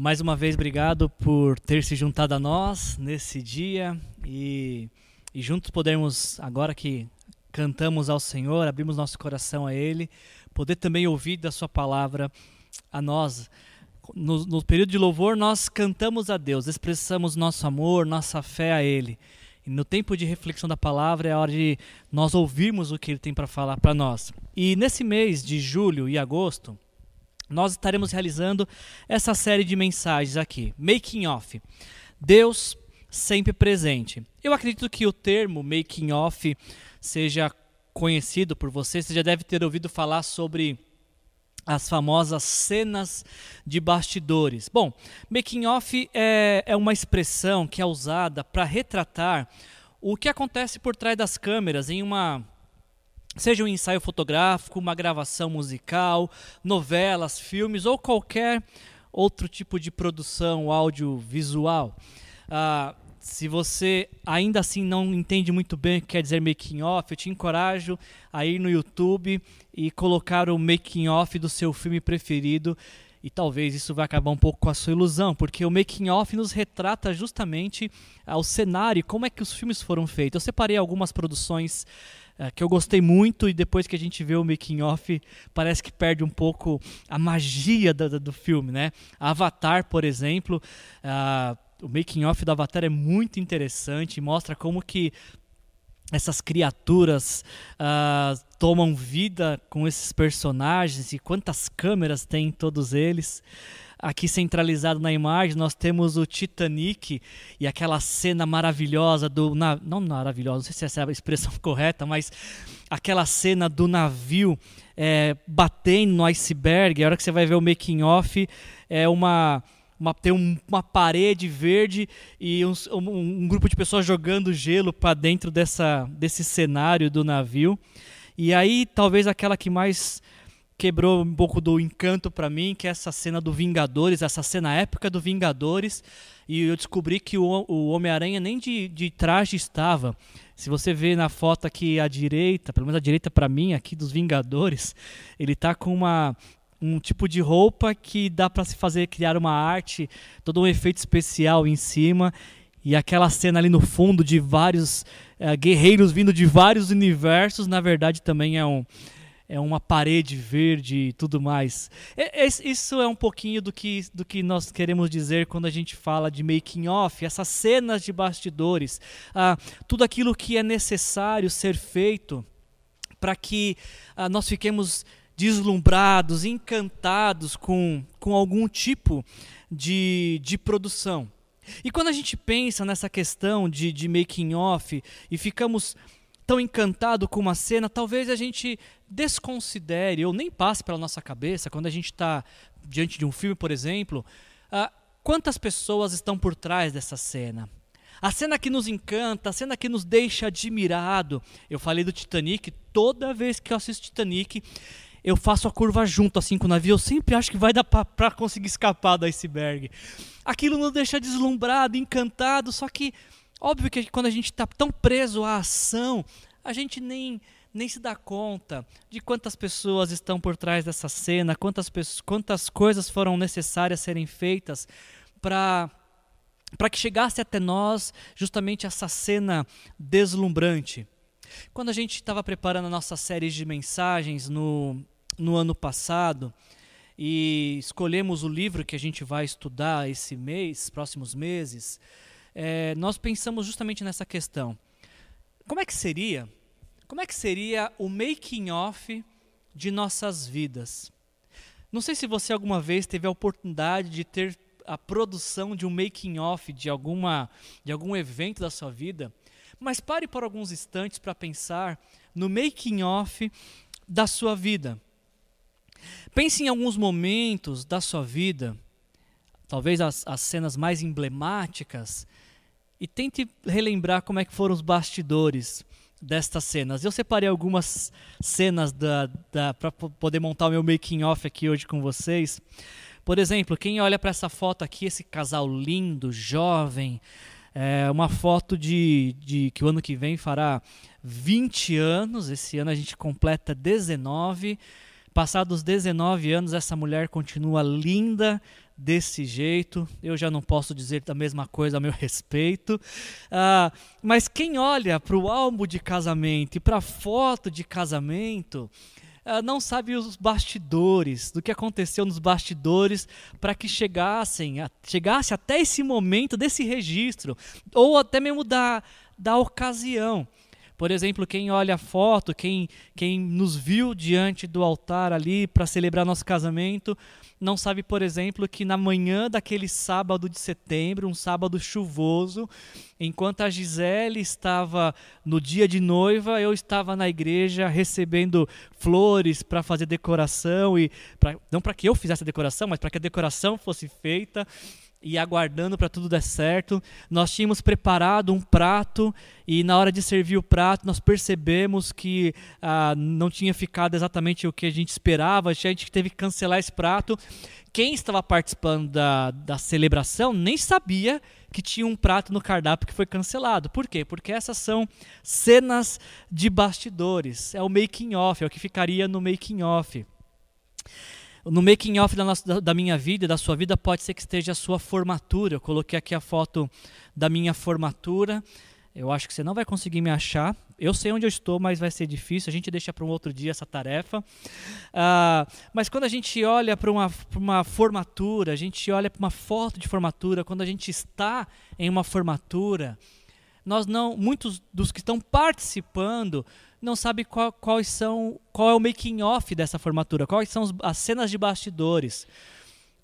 Mais uma vez, obrigado por ter se juntado a nós nesse dia e, e juntos podermos, agora que cantamos ao Senhor, abrimos nosso coração a Ele, poder também ouvir da Sua palavra a nós. No, no período de louvor, nós cantamos a Deus, expressamos nosso amor, nossa fé a Ele. E no tempo de reflexão da palavra é a hora de nós ouvirmos o que Ele tem para falar para nós. E nesse mês de julho e agosto, nós estaremos realizando essa série de mensagens aqui, Making Off. Deus sempre presente. Eu acredito que o termo Making Off seja conhecido por você, você já deve ter ouvido falar sobre as famosas cenas de bastidores. Bom, making off é, é uma expressão que é usada para retratar o que acontece por trás das câmeras em uma seja um ensaio fotográfico, uma gravação musical, novelas, filmes ou qualquer outro tipo de produção audiovisual. Ah, se você ainda assim não entende muito bem o que quer dizer making off, eu te encorajo a ir no YouTube e colocar o making off do seu filme preferido. E talvez isso vai acabar um pouco com a sua ilusão, porque o making off nos retrata justamente ah, o cenário, como é que os filmes foram feitos. Eu separei algumas produções uh, que eu gostei muito e depois que a gente vê o making off parece que perde um pouco a magia do, do filme, né? Avatar, por exemplo, uh, o making off do Avatar é muito interessante, mostra como que essas criaturas uh, tomam vida com esses personagens e quantas câmeras tem todos eles. Aqui centralizado na imagem, nós temos o Titanic e aquela cena maravilhosa do. Na, não maravilhosa, não sei se essa é a expressão correta, mas aquela cena do navio é, batendo no iceberg. A hora que você vai ver o making off, é uma. Uma, tem um, uma parede verde e um, um, um, grupo de pessoas jogando gelo para dentro dessa, desse cenário do navio. E aí, talvez aquela que mais quebrou um pouco do encanto para mim, que é essa cena do Vingadores, essa cena épica do Vingadores. E eu descobri que o, o Homem-Aranha nem de, de traje estava. Se você vê na foto aqui à direita, pelo menos à direita para mim, aqui dos Vingadores, ele tá com uma um tipo de roupa que dá para se fazer criar uma arte, todo um efeito especial em cima e aquela cena ali no fundo de vários uh, guerreiros vindo de vários universos, na verdade também é um é uma parede verde e tudo mais. É, é, isso é um pouquinho do que, do que nós queremos dizer quando a gente fala de making off, essas cenas de bastidores, ah, tudo aquilo que é necessário ser feito para que ah, nós fiquemos deslumbrados, encantados com, com algum tipo de, de produção. E quando a gente pensa nessa questão de, de making off e ficamos tão encantado com uma cena, talvez a gente desconsidere ou nem passe pela nossa cabeça quando a gente está diante de um filme, por exemplo, uh, quantas pessoas estão por trás dessa cena. A cena que nos encanta, a cena que nos deixa admirado. Eu falei do Titanic, toda vez que eu assisto Titanic, eu faço a curva junto assim com o navio, eu sempre acho que vai dar para conseguir escapar do iceberg. Aquilo nos deixa deslumbrado, encantado, só que Óbvio que quando a gente está tão preso à ação, a gente nem, nem se dá conta de quantas pessoas estão por trás dessa cena, quantas, quantas coisas foram necessárias serem feitas para para que chegasse até nós justamente essa cena deslumbrante. Quando a gente estava preparando a nossa série de mensagens no, no ano passado e escolhemos o livro que a gente vai estudar esse mês, próximos meses, é, nós pensamos justamente nessa questão. Como é que seria? Como é que seria o making off de nossas vidas? Não sei se você alguma vez teve a oportunidade de ter a produção de um making off de alguma de algum evento da sua vida, mas pare por alguns instantes para pensar no making off da sua vida. Pense em alguns momentos da sua vida, talvez as, as cenas mais emblemáticas e tente relembrar como é que foram os bastidores destas cenas. Eu separei algumas cenas da, da para poder montar o meu making off aqui hoje com vocês. Por exemplo, quem olha para essa foto aqui, esse casal lindo, jovem, é uma foto de, de que o ano que vem fará 20 anos. Esse ano a gente completa 19. Passados 19 anos, essa mulher continua linda, desse jeito. Eu já não posso dizer a mesma coisa a meu respeito. Ah, mas quem olha para o álbum de casamento e para a foto de casamento, ah, não sabe os bastidores, do que aconteceu nos bastidores para que chegassem, a, chegasse até esse momento desse registro, ou até mesmo da, da ocasião. Por exemplo, quem olha a foto, quem, quem nos viu diante do altar ali para celebrar nosso casamento, não sabe, por exemplo, que na manhã daquele sábado de setembro, um sábado chuvoso, enquanto a Gisele estava no dia de noiva, eu estava na igreja recebendo flores para fazer decoração e pra, não para que eu fizesse a decoração, mas para que a decoração fosse feita e aguardando para tudo dar certo. Nós tínhamos preparado um prato e na hora de servir o prato nós percebemos que ah, não tinha ficado exatamente o que a gente esperava, a gente teve que cancelar esse prato. Quem estava participando da, da celebração nem sabia que tinha um prato no cardápio que foi cancelado. Por quê? Porque essas são cenas de bastidores, é o making off, é o que ficaria no making off no making off da, nossa, da, minha vida, da sua vida, pode ser que esteja a sua formatura. Eu coloquei aqui a foto da minha formatura. Eu acho que você não vai conseguir me achar. Eu sei onde eu estou, mas vai ser difícil. A gente deixa para um outro dia essa tarefa. Uh, mas quando a gente olha para uma, uma formatura, a gente olha para uma foto de formatura, quando a gente está em uma formatura, nós não, muitos dos que estão participando não sabe qual, quais são, qual é o making off dessa formatura, quais são as cenas de bastidores,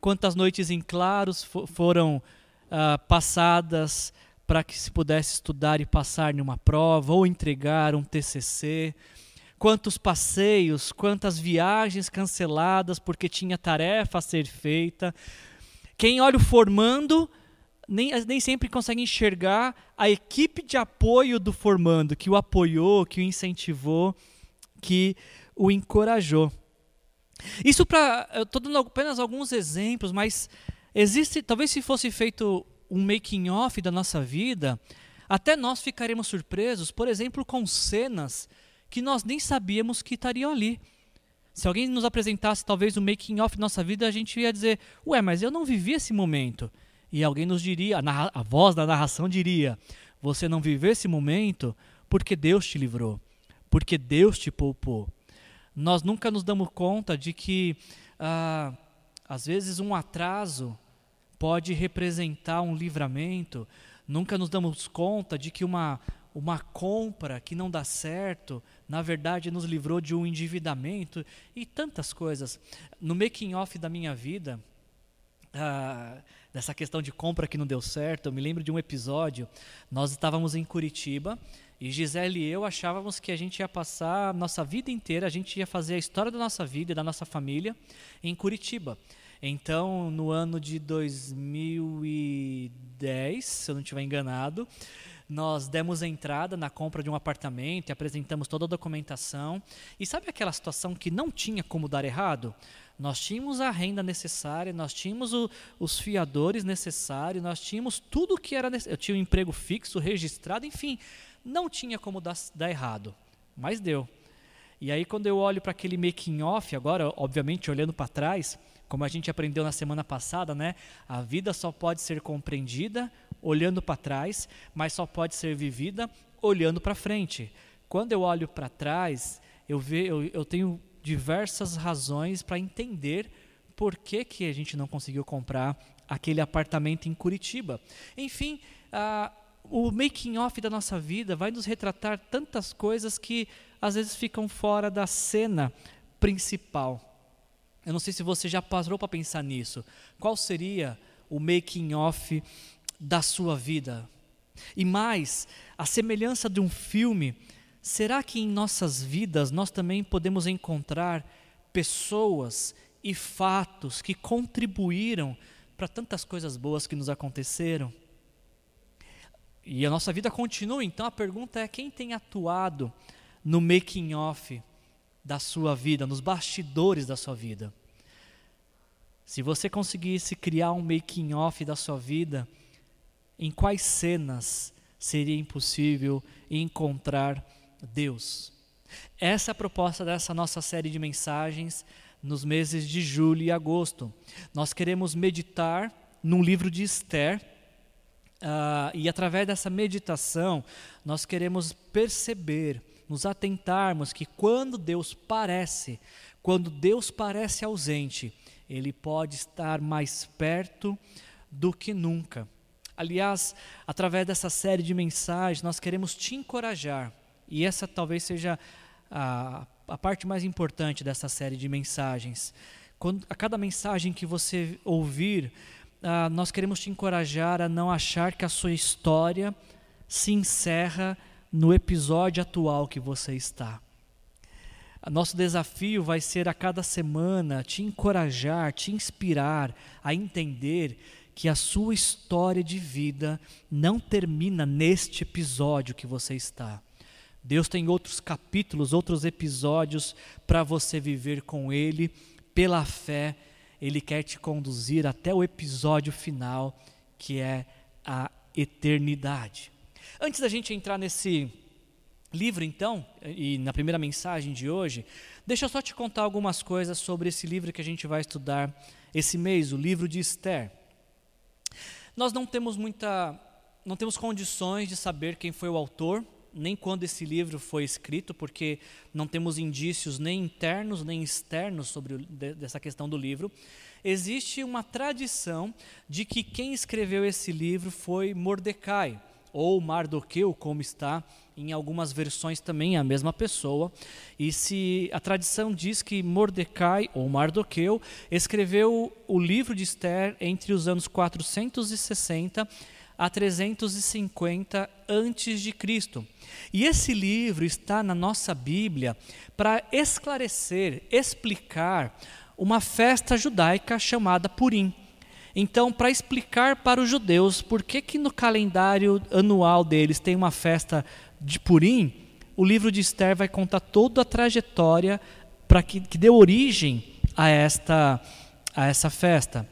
quantas noites em claros foram uh, passadas para que se pudesse estudar e passar em uma prova ou entregar um TCC, quantos passeios, quantas viagens canceladas porque tinha tarefa a ser feita. Quem olha o formando nem, nem sempre consegue enxergar a equipe de apoio do formando, que o apoiou, que o incentivou, que o encorajou. Isso para. Eu estou dando apenas alguns exemplos, mas existe. Talvez se fosse feito um making off da nossa vida, até nós ficaremos surpresos, por exemplo, com cenas que nós nem sabíamos que estariam ali. Se alguém nos apresentasse talvez o making off da nossa vida, a gente ia dizer: "Ué, mas eu não vivi esse momento". E alguém nos diria, a, a voz da narração diria: Você não viveu esse momento porque Deus te livrou, porque Deus te poupou. Nós nunca nos damos conta de que, ah, às vezes, um atraso pode representar um livramento. Nunca nos damos conta de que uma, uma compra que não dá certo, na verdade, nos livrou de um endividamento e tantas coisas. No making off da minha vida, ah, dessa questão de compra que não deu certo, eu me lembro de um episódio, nós estávamos em Curitiba e Gisele e eu achávamos que a gente ia passar a nossa vida inteira, a gente ia fazer a história da nossa vida e da nossa família em Curitiba. Então, no ano de 2010, se eu não estiver enganado, nós demos entrada na compra de um apartamento e apresentamos toda a documentação. E sabe aquela situação que não tinha como dar errado? Nós tínhamos a renda necessária, nós tínhamos o, os fiadores necessários, nós tínhamos tudo que era necessário. Eu tinha um emprego fixo, registrado, enfim, não tinha como dar, dar errado, mas deu. E aí, quando eu olho para aquele making off, agora, obviamente, olhando para trás, como a gente aprendeu na semana passada, né? A vida só pode ser compreendida olhando para trás, mas só pode ser vivida olhando para frente. Quando eu olho para trás, eu, ve, eu, eu tenho diversas razões para entender por que, que a gente não conseguiu comprar aquele apartamento em Curitiba. Enfim, uh, o making off da nossa vida vai nos retratar tantas coisas que às vezes ficam fora da cena principal. Eu não sei se você já parou para pensar nisso. Qual seria o making off da sua vida? E mais, a semelhança de um filme Será que em nossas vidas nós também podemos encontrar pessoas e fatos que contribuíram para tantas coisas boas que nos aconteceram? E a nossa vida continua, então a pergunta é: quem tem atuado no making off da sua vida, nos bastidores da sua vida? Se você conseguisse criar um making off da sua vida, em quais cenas seria impossível encontrar Deus. Essa é a proposta dessa nossa série de mensagens nos meses de julho e agosto. Nós queremos meditar num livro de Esther. Uh, e através dessa meditação, nós queremos perceber, nos atentarmos que quando Deus parece, quando Deus parece ausente, Ele pode estar mais perto do que nunca. Aliás, através dessa série de mensagens, nós queremos te encorajar, e essa talvez seja a, a parte mais importante dessa série de mensagens. Quando, a cada mensagem que você ouvir, ah, nós queremos te encorajar a não achar que a sua história se encerra no episódio atual que você está. Nosso desafio vai ser a cada semana te encorajar, te inspirar a entender que a sua história de vida não termina neste episódio que você está. Deus tem outros capítulos, outros episódios para você viver com Ele. Pela fé, Ele quer te conduzir até o episódio final, que é a eternidade. Antes da gente entrar nesse livro, então, e na primeira mensagem de hoje, deixa eu só te contar algumas coisas sobre esse livro que a gente vai estudar esse mês, o livro de Esther. Nós não temos muita, não temos condições de saber quem foi o autor, nem quando esse livro foi escrito, porque não temos indícios nem internos nem externos sobre o, de, dessa questão do livro. Existe uma tradição de que quem escreveu esse livro foi Mordecai, ou Mardoqueu, como está em algumas versões também a mesma pessoa. E se a tradição diz que Mordecai ou Mardoqueu escreveu o livro de Esther entre os anos 460 a 350 antes de Cristo. E esse livro está na nossa Bíblia para esclarecer, explicar uma festa judaica chamada Purim. Então, para explicar para os judeus por que, que no calendário anual deles tem uma festa de Purim, o livro de Esther vai contar toda a trajetória para que, que deu origem a esta, a essa festa.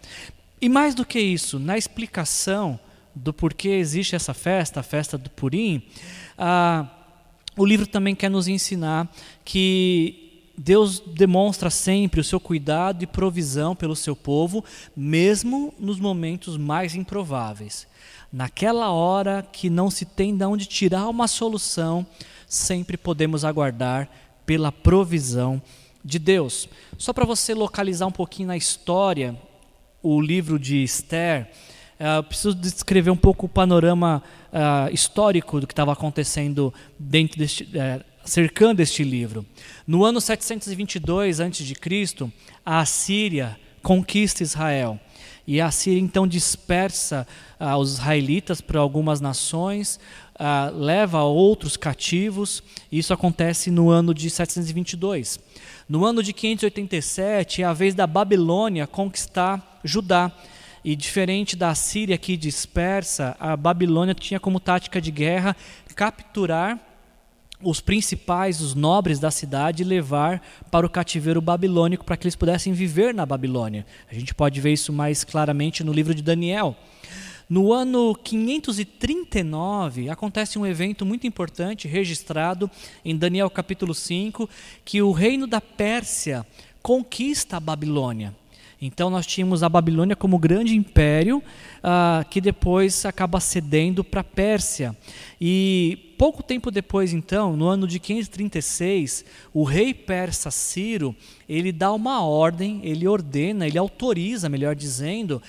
E mais do que isso, na explicação do porquê existe essa festa, a festa do Purim, ah, o livro também quer nos ensinar que Deus demonstra sempre o seu cuidado e provisão pelo seu povo, mesmo nos momentos mais improváveis. Naquela hora que não se tem de onde tirar uma solução, sempre podemos aguardar pela provisão de Deus. Só para você localizar um pouquinho na história, o livro de Esther, uh, preciso descrever um pouco o panorama uh, histórico do que estava acontecendo dentro deste, uh, cercando este livro. No ano 722 a.C., a Assíria conquista Israel. E a Síria então dispersa os israelitas para algumas nações, leva outros cativos. Isso acontece no ano de 722. No ano de 587 é a vez da Babilônia conquistar Judá. E diferente da Síria que dispersa, a Babilônia tinha como tática de guerra capturar os principais, os nobres da cidade, levar para o cativeiro babilônico para que eles pudessem viver na Babilônia. A gente pode ver isso mais claramente no livro de Daniel. No ano 539, acontece um evento muito importante registrado em Daniel capítulo 5, que o reino da Pérsia conquista a Babilônia. Então nós tínhamos a Babilônia como grande império uh, que depois acaba cedendo para a Pérsia. E pouco tempo depois, então, no ano de 536, o rei persa Ciro ele dá uma ordem, ele ordena, ele autoriza, melhor dizendo,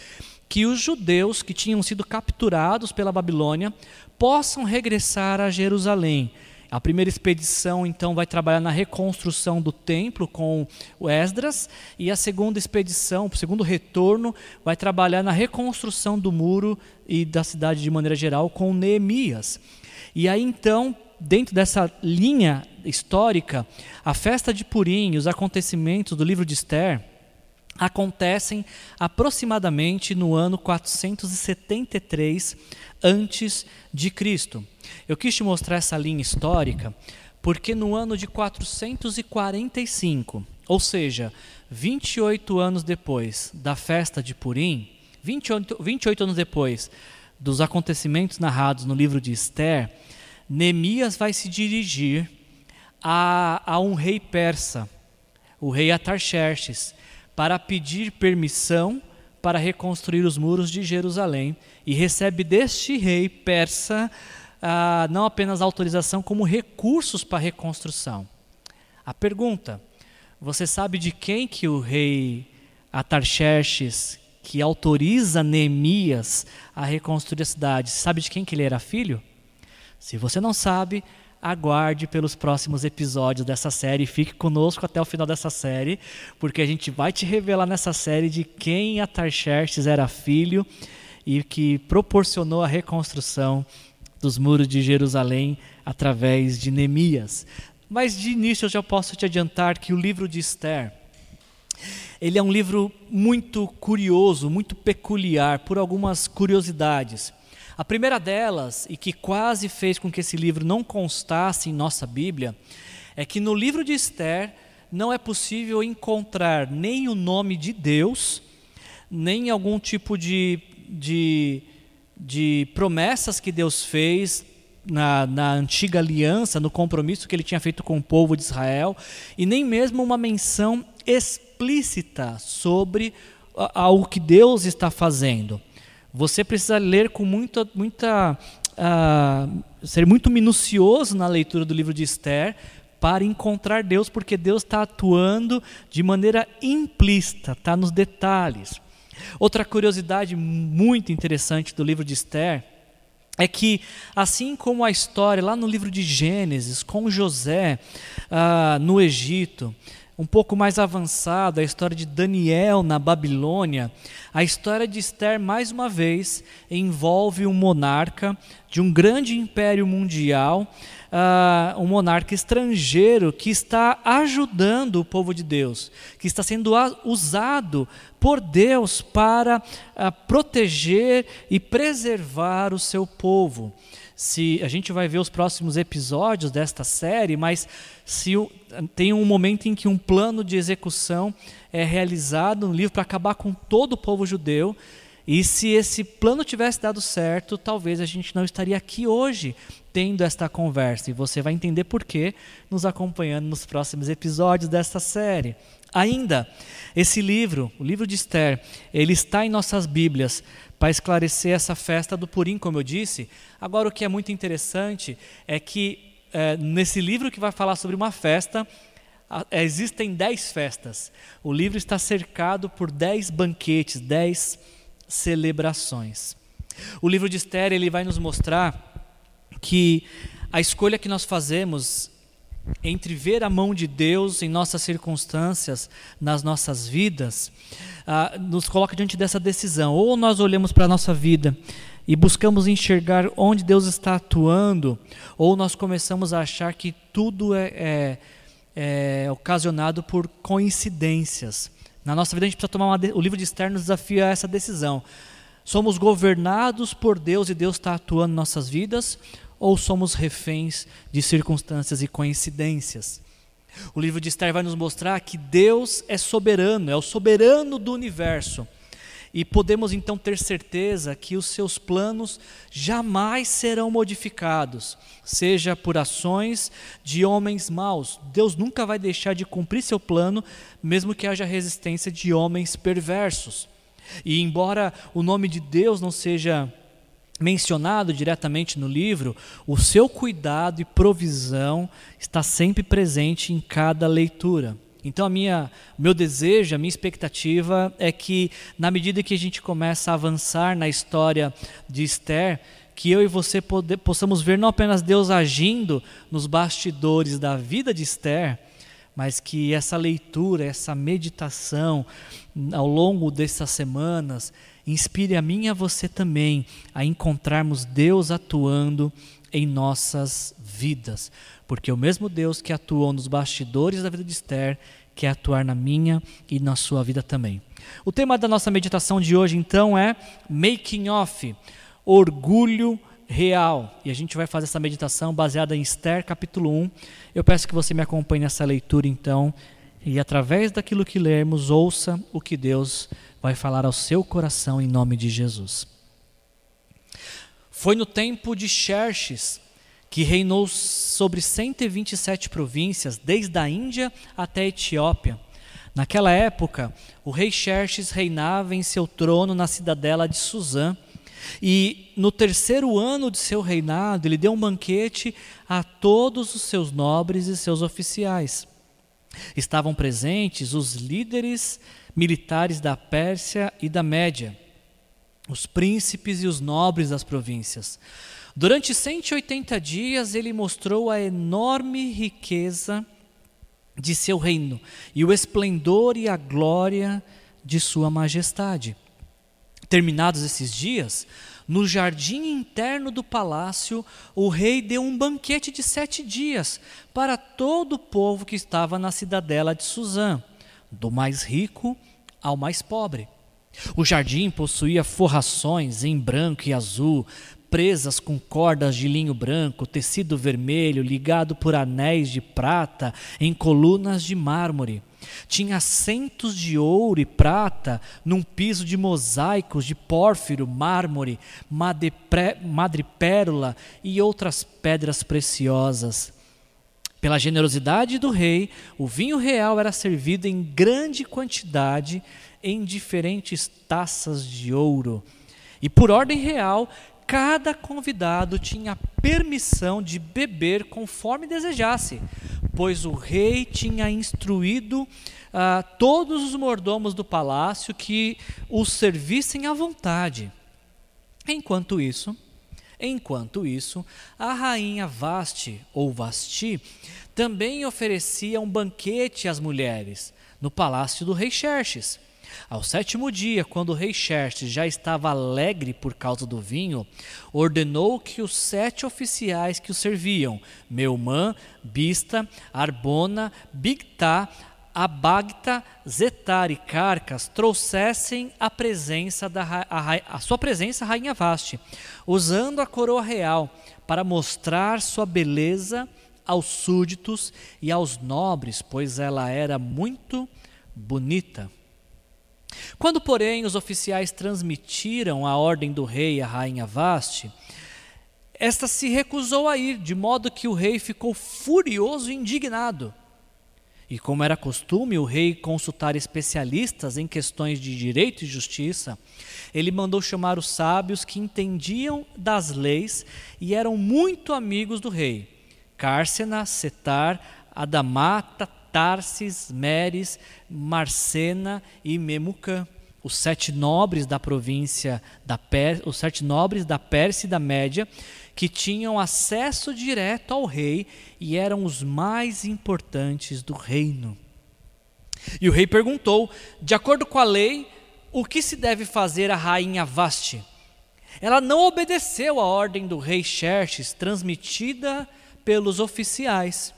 que os judeus que tinham sido capturados pela Babilônia possam regressar a Jerusalém. A primeira expedição, então, vai trabalhar na reconstrução do templo com o Esdras, e a segunda expedição, o segundo retorno, vai trabalhar na reconstrução do muro e da cidade de maneira geral com Neemias. E aí, então, dentro dessa linha histórica, a festa de Purim, os acontecimentos do livro de Esther, acontecem aproximadamente no ano 473 antes de Cristo. Eu quis te mostrar essa linha histórica porque no ano de 445, ou seja, 28 anos depois da festa de Purim, 28, 28 anos depois dos acontecimentos narrados no livro de Esther, Neemias vai se dirigir a, a um rei persa, o rei Atarxerxes, para pedir permissão para reconstruir os muros de Jerusalém e recebe deste rei persa ah, não apenas autorização, como recursos para a reconstrução. A pergunta: você sabe de quem que o rei Atarxerxes, que autoriza Neemias a reconstruir a cidade, sabe de quem que ele era filho? Se você não sabe, aguarde pelos próximos episódios dessa série. Fique conosco até o final dessa série, porque a gente vai te revelar nessa série de quem Atarxerxes era filho e que proporcionou a reconstrução dos muros de Jerusalém através de Neemias. Mas de início eu já posso te adiantar que o livro de Esther, ele é um livro muito curioso, muito peculiar, por algumas curiosidades. A primeira delas, e que quase fez com que esse livro não constasse em nossa Bíblia, é que no livro de Esther não é possível encontrar nem o nome de Deus, nem algum tipo de, de, de promessas que Deus fez na, na, antiga aliança, no compromisso que ele tinha feito com o povo de Israel, e nem mesmo uma menção explícita sobre algo que Deus está fazendo. Você precisa ler com muita, muita uh, ser muito minucioso na leitura do livro de Esther para encontrar Deus, porque Deus está atuando de maneira implícita, está nos detalhes. Outra curiosidade muito interessante do livro de Esther é que, assim como a história lá no livro de Gênesis, com José uh, no Egito, um pouco mais avançado, a história de Daniel na Babilônia, a história de Esther, mais uma vez, envolve um monarca de um grande império mundial, uh, um monarca estrangeiro que está ajudando o povo de Deus, que está sendo usado por Deus para uh, proteger e preservar o seu povo se a gente vai ver os próximos episódios desta série, mas se tem um momento em que um plano de execução é realizado no livro para acabar com todo o povo judeu. E se esse plano tivesse dado certo, talvez a gente não estaria aqui hoje tendo esta conversa. E você vai entender por quê nos acompanhando nos próximos episódios desta série. Ainda, esse livro, o livro de Esther, ele está em nossas Bíblias para esclarecer essa festa do Purim, como eu disse. Agora, o que é muito interessante é que é, nesse livro que vai falar sobre uma festa, existem dez festas. O livro está cercado por dez banquetes, dez celebrações. O livro de Esther ele vai nos mostrar que a escolha que nós fazemos entre ver a mão de Deus em nossas circunstâncias, nas nossas vidas, ah, nos coloca diante dessa decisão. Ou nós olhamos para a nossa vida e buscamos enxergar onde Deus está atuando, ou nós começamos a achar que tudo é, é, é ocasionado por coincidências. Na nossa vida a gente precisa tomar uma o livro de Esther nos desafia a essa decisão. Somos governados por Deus e Deus está atuando em nossas vidas, ou somos reféns de circunstâncias e coincidências? O livro de Esther vai nos mostrar que Deus é soberano, é o soberano do universo. E podemos então ter certeza que os seus planos jamais serão modificados, seja por ações de homens maus. Deus nunca vai deixar de cumprir seu plano, mesmo que haja resistência de homens perversos. E embora o nome de Deus não seja mencionado diretamente no livro, o seu cuidado e provisão está sempre presente em cada leitura. Então a minha, meu desejo, a minha expectativa é que na medida que a gente começa a avançar na história de Esther, que eu e você pode, possamos ver não apenas Deus agindo nos bastidores da vida de Esther, mas que essa leitura, essa meditação ao longo dessas semanas inspire a mim e a você também a encontrarmos Deus atuando em nossas vidas. Porque o mesmo Deus que atuou nos bastidores da vida de Esther quer atuar na minha e na sua vida também. O tema da nossa meditação de hoje, então, é Making Off Orgulho Real. E a gente vai fazer essa meditação baseada em Esther, capítulo 1. Eu peço que você me acompanhe nessa leitura, então, e através daquilo que lermos, ouça o que Deus vai falar ao seu coração em nome de Jesus. Foi no tempo de Xerxes, que reinou sobre 127 províncias, desde a Índia até a Etiópia, Naquela época, o rei Xerxes reinava em seu trono na cidadela de Suzã. E no terceiro ano de seu reinado, ele deu um banquete a todos os seus nobres e seus oficiais. Estavam presentes os líderes militares da Pérsia e da Média, os príncipes e os nobres das províncias. Durante 180 dias, ele mostrou a enorme riqueza de seu reino e o esplendor e a glória de sua majestade. Terminados esses dias, no jardim interno do palácio, o rei deu um banquete de sete dias para todo o povo que estava na cidadela de Suzã, do mais rico ao mais pobre. O jardim possuía forrações em branco e azul, presas com cordas de linho branco, tecido vermelho, ligado por anéis de prata em colunas de mármore. Tinha assentos de ouro e prata num piso de mosaicos de pórfiro, mármore, madrepérola e outras pedras preciosas. Pela generosidade do rei, o vinho real era servido em grande quantidade em diferentes taças de ouro. E por ordem real, cada convidado tinha permissão de beber conforme desejasse, pois o rei tinha instruído uh, todos os mordomos do palácio que os servissem à vontade. Enquanto isso, enquanto isso, a rainha Vaste ou Vasti também oferecia um banquete às mulheres no palácio do rei Xerxes. Ao sétimo dia, quando o rei Xerxes já estava alegre por causa do vinho, ordenou que os sete oficiais que o serviam, Meumã, Bista, Arbona, Bigtá, Abagta, Zetar e Carcas trouxessem a presença da a, a sua presença a rainha Vaste, usando a coroa real para mostrar sua beleza aos súditos e aos nobres, pois ela era muito bonita. Quando, porém, os oficiais transmitiram a ordem do rei à rainha Vaste, esta se recusou a ir, de modo que o rei ficou furioso e indignado. E como era costume o rei consultar especialistas em questões de direito e justiça, ele mandou chamar os sábios que entendiam das leis e eram muito amigos do rei: Cárcena, Setar, Adamata, Tarsis, Meres, Marcena e Memucã, os sete nobres da província da Pérsia, os sete nobres da Pérsia e da Média, que tinham acesso direto ao rei e eram os mais importantes do reino. E o rei perguntou, de acordo com a lei, o que se deve fazer à rainha Vaste? Ela não obedeceu à ordem do rei Xerxes, transmitida pelos oficiais.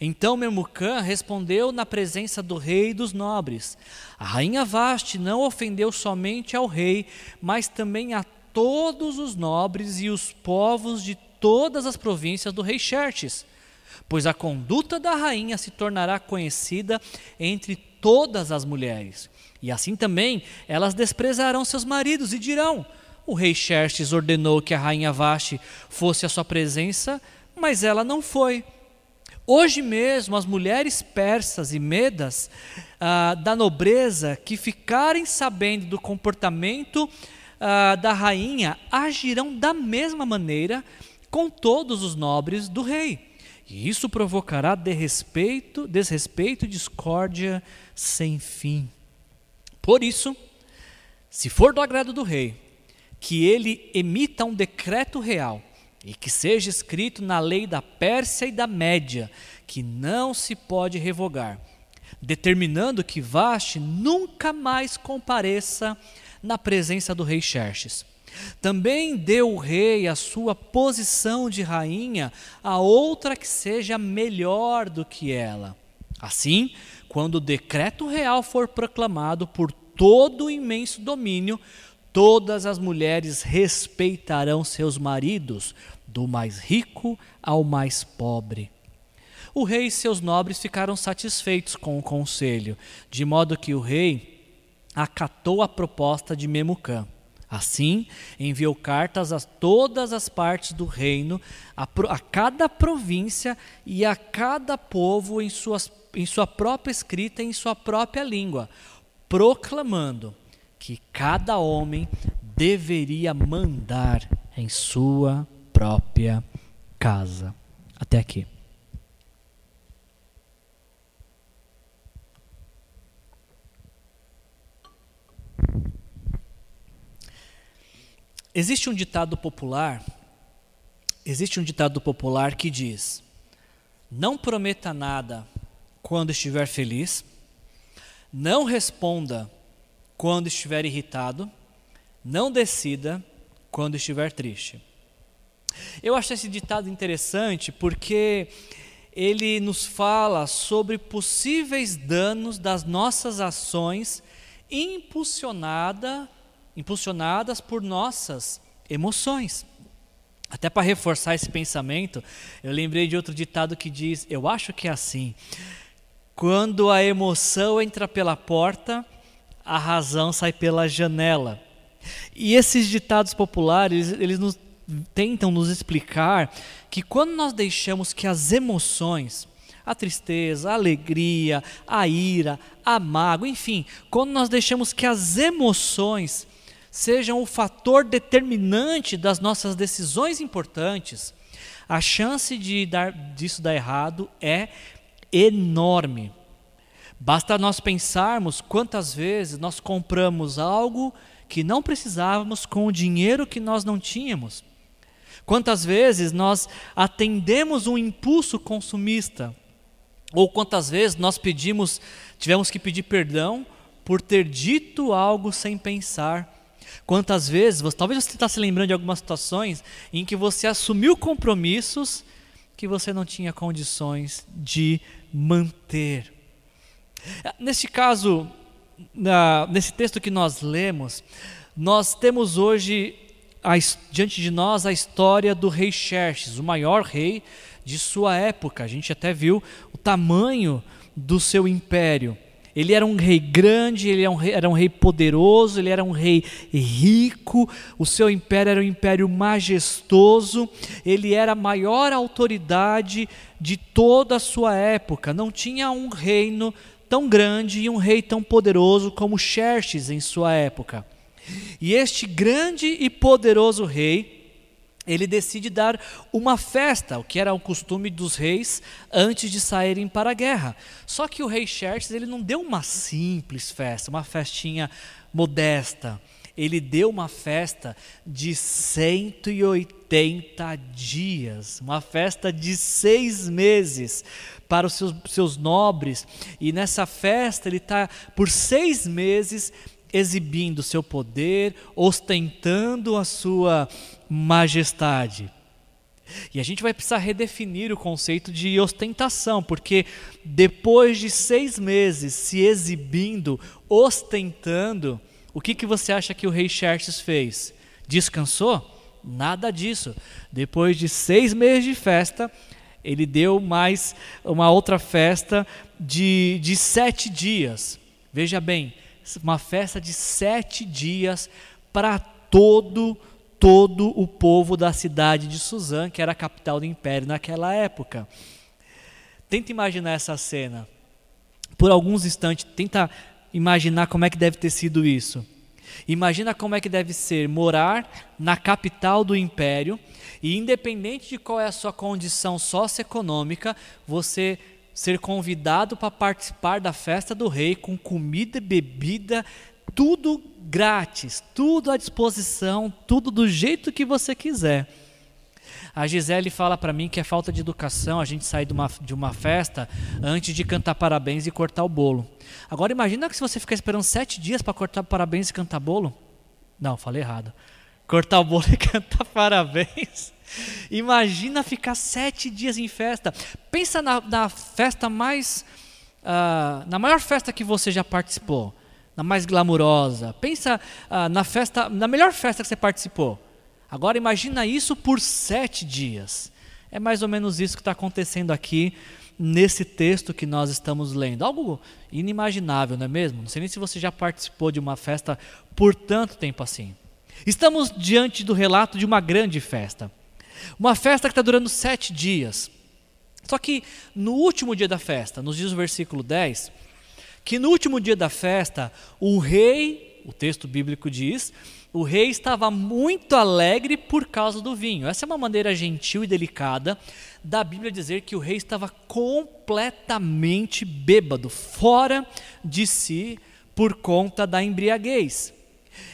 Então Memucã respondeu na presença do rei e dos nobres: A rainha Vaste não ofendeu somente ao rei, mas também a todos os nobres e os povos de todas as províncias do rei Xerxes, pois a conduta da rainha se tornará conhecida entre todas as mulheres. E assim também elas desprezarão seus maridos e dirão: O rei Xerxes ordenou que a rainha Vaste fosse à sua presença, mas ela não foi. Hoje mesmo, as mulheres persas e medas ah, da nobreza que ficarem sabendo do comportamento ah, da rainha agirão da mesma maneira com todos os nobres do rei. E isso provocará desrespeito, desrespeito e discórdia sem fim. Por isso, se for do agrado do rei, que ele emita um decreto real e que seja escrito na lei da Pérsia e da Média, que não se pode revogar, determinando que Vaste nunca mais compareça na presença do rei Xerxes. Também deu o rei a sua posição de rainha a outra que seja melhor do que ela. Assim, quando o decreto real for proclamado por todo o imenso domínio, Todas as mulheres respeitarão seus maridos, do mais rico ao mais pobre. O rei e seus nobres ficaram satisfeitos com o conselho, de modo que o rei acatou a proposta de Memucã. Assim, enviou cartas a todas as partes do reino, a, a, cada província e a cada povo em, suas, em sua própria escrita e em sua própria língua, proclamando que cada homem deveria mandar em sua própria casa. Até aqui. Existe um ditado popular, existe um ditado popular que diz: Não prometa nada quando estiver feliz, não responda quando estiver irritado, não decida quando estiver triste. Eu acho esse ditado interessante porque ele nos fala sobre possíveis danos das nossas ações impulsionada impulsionadas por nossas emoções. Até para reforçar esse pensamento, eu lembrei de outro ditado que diz: Eu acho que é assim. Quando a emoção entra pela porta, a razão sai pela janela. E esses ditados populares, eles nos, tentam nos explicar que quando nós deixamos que as emoções, a tristeza, a alegria, a ira, a mágoa, enfim, quando nós deixamos que as emoções sejam o fator determinante das nossas decisões importantes, a chance de dar, disso dar errado é enorme. Basta nós pensarmos quantas vezes nós compramos algo que não precisávamos com o dinheiro que nós não tínhamos. Quantas vezes nós atendemos um impulso consumista? Ou quantas vezes nós pedimos, tivemos que pedir perdão por ter dito algo sem pensar? Quantas vezes, talvez você está se lembrando de algumas situações em que você assumiu compromissos que você não tinha condições de manter. Neste caso, na, nesse texto que nós lemos, nós temos hoje a, diante de nós a história do rei Xerxes, o maior rei de sua época. A gente até viu o tamanho do seu império. Ele era um rei grande, ele era um rei, era um rei poderoso, ele era um rei rico, o seu império era um império majestoso, ele era a maior autoridade de toda a sua época. Não tinha um reino tão grande e um rei tão poderoso como Xerxes em sua época. E este grande e poderoso rei, ele decide dar uma festa, o que era o costume dos reis antes de saírem para a guerra. Só que o rei Xerxes ele não deu uma simples festa, uma festinha modesta. Ele deu uma festa de 180 dias, uma festa de seis meses para os seus, seus nobres. E nessa festa ele está por seis meses exibindo seu poder, ostentando a sua majestade. E a gente vai precisar redefinir o conceito de ostentação, porque depois de seis meses se exibindo, ostentando, o que, que você acha que o rei Xerxes fez? Descansou? Nada disso. Depois de seis meses de festa, ele deu mais uma outra festa de, de sete dias. Veja bem, uma festa de sete dias para todo todo o povo da cidade de Suzã, que era a capital do império naquela época. Tenta imaginar essa cena. Por alguns instantes, tenta imaginar como é que deve ter sido isso. Imagina como é que deve ser morar na capital do império e independente de qual é a sua condição socioeconômica, você ser convidado para participar da festa do rei com comida e bebida, tudo grátis, tudo à disposição, tudo do jeito que você quiser. A Gisele fala para mim que é falta de educação a gente sair de uma, de uma festa antes de cantar parabéns e cortar o bolo. Agora imagina que se você ficar esperando sete dias para cortar parabéns e cantar bolo. Não, falei errado. Cortar o bolo e cantar parabéns. Imagina ficar sete dias em festa. Pensa na, na festa mais. Uh, na maior festa que você já participou. Na mais glamurosa. Pensa uh, na festa. Na melhor festa que você participou. Agora imagina isso por sete dias. É mais ou menos isso que está acontecendo aqui nesse texto que nós estamos lendo. Algo inimaginável, não é mesmo? Não sei nem se você já participou de uma festa por tanto tempo assim. Estamos diante do relato de uma grande festa. Uma festa que está durando sete dias. Só que no último dia da festa, nos diz o versículo 10, que no último dia da festa, o rei, o texto bíblico diz, o rei estava muito alegre por causa do vinho. Essa é uma maneira gentil e delicada da Bíblia dizer que o rei estava completamente bêbado, fora de si, por conta da embriaguez.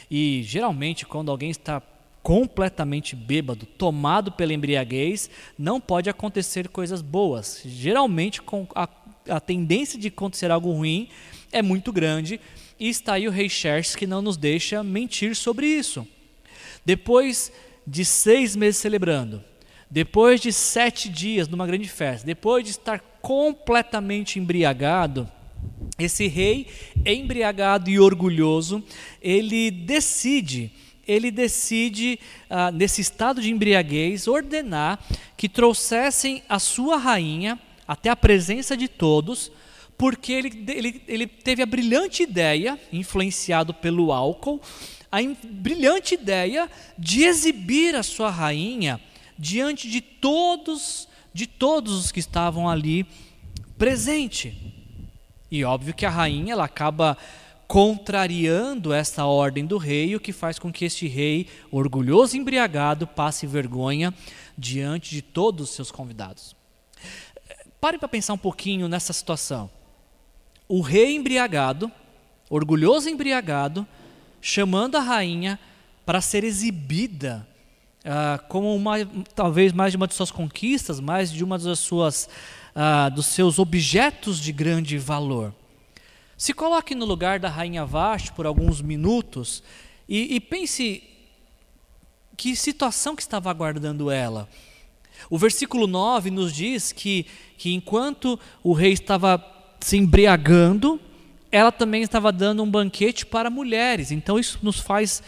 E geralmente, quando alguém está completamente bêbado, tomado pela embriaguez, não pode acontecer coisas boas. Geralmente, a, a tendência de acontecer algo ruim é muito grande. E está aí o rei Xerxes que não nos deixa mentir sobre isso. Depois de seis meses celebrando, depois de sete dias numa grande festa, depois de estar completamente embriagado, esse rei, embriagado e orgulhoso, ele decide, ele decide, ah, nesse estado de embriaguez, ordenar que trouxessem a sua rainha até a presença de todos, porque ele, ele, ele teve a brilhante ideia, influenciado pelo álcool, a brilhante ideia de exibir a sua rainha diante de todos, de todos os que estavam ali presente. E óbvio que a rainha ela acaba contrariando essa ordem do rei, o que faz com que este rei, orgulhoso e embriagado, passe vergonha diante de todos os seus convidados. Pare para pensar um pouquinho nessa situação. O rei embriagado, orgulhoso e embriagado, chamando a rainha para ser exibida ah, como uma, talvez mais de uma de suas conquistas, mais de uma das suas, ah, dos seus objetos de grande valor. Se coloque no lugar da rainha Vashti por alguns minutos e, e pense que situação que estava aguardando ela. O versículo 9 nos diz que, que enquanto o rei estava se embriagando, ela também estava dando um banquete para mulheres. Então isso nos faz